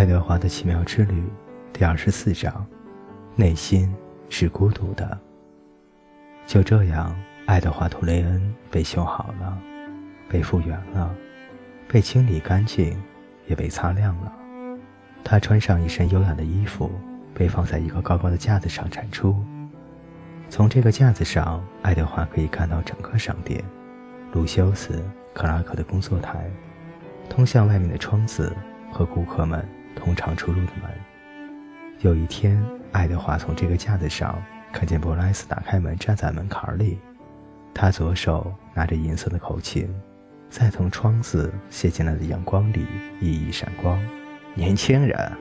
爱德华的奇妙之旅第二十四章：内心是孤独的。就这样，爱德华·图雷恩被修好了，被复原了，被清理干净，也被擦亮了。他穿上一身优雅的衣服，被放在一个高高的架子上展出。从这个架子上，爱德华可以看到整个商店、卢修斯、克拉克的工作台、通向外面的窗子和顾客们通常出入的门。有一天，爱德华从这个架子上看见布莱斯打开门，站在门槛里。他左手拿着银色的口琴，在从窗子泻进来的阳光里熠熠闪光。年轻人，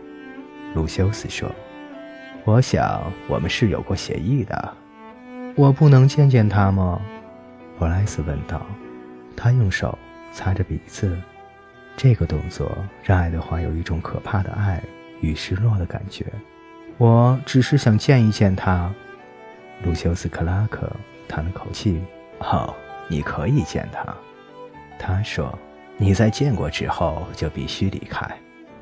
卢修斯说：“我想我们是有过协议的。”我不能见见他吗？布莱斯问道。他用手擦着鼻子，这个动作让爱德华有一种可怕的爱与失落的感觉。我只是想见一见他。卢修斯·克拉克叹了口气：“哦，你可以见他。”他说：“你在见过之后就必须离开，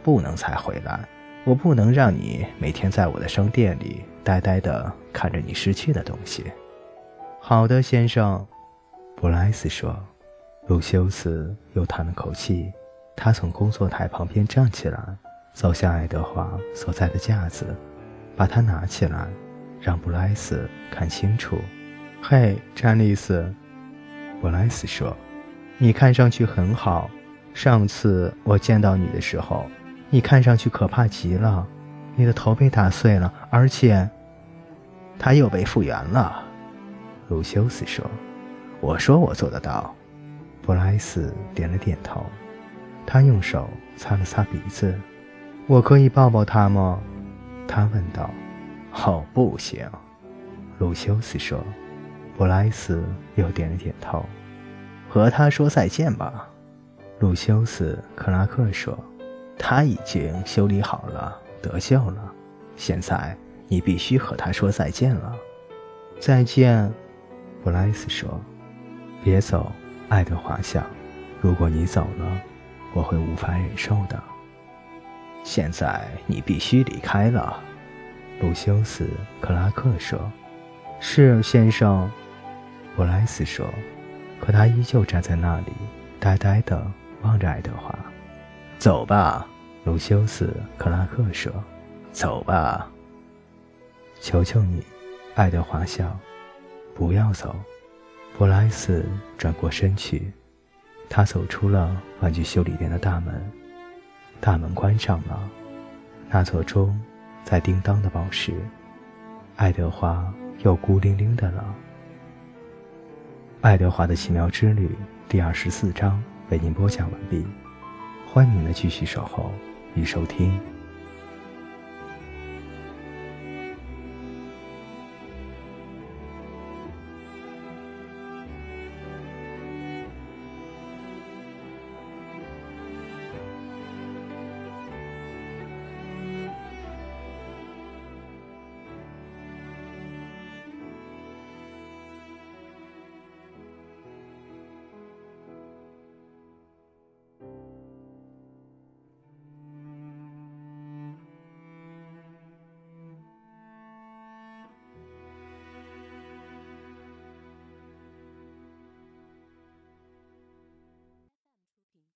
不能再回来。我不能让你每天在我的商店里呆呆地看着你失去的东西。”好的，先生，布莱斯说。路修斯又叹了口气。他从工作台旁边站起来，走向爱德华所在的架子，把它拿起来，让布莱斯看清楚。嘿，詹丽斯，布莱斯说：“你看上去很好。上次我见到你的时候，你看上去可怕极了。你的头被打碎了，而且，它又被复原了。”卢修斯说：“我说我做得到。”布莱斯点了点头。他用手擦了擦鼻子。“我可以抱抱他吗？”他问道。“哦，不行。”卢修斯说。布莱斯又点了点头。“和他说再见吧。”卢修斯·克拉克说。“他已经修理好了，得救了。现在你必须和他说再见了。”再见。布莱斯说：“别走，爱德华想，如果你走了，我会无法忍受的。现在你必须离开了。”鲁修斯·克拉克说：“是，先生。”布莱斯说，可他依旧站在那里，呆呆地望着爱德华。“走吧。”鲁修斯·克拉克说，“走吧。”求求你，爱德华笑。不要走，布莱斯转过身去，他走出了玩具修理店的大门，大门关上了，那座钟在叮当的报时，爱德华又孤零零的了。爱德华的奇妙之旅第二十四章为您播讲完毕，欢迎您的继续守候与收听。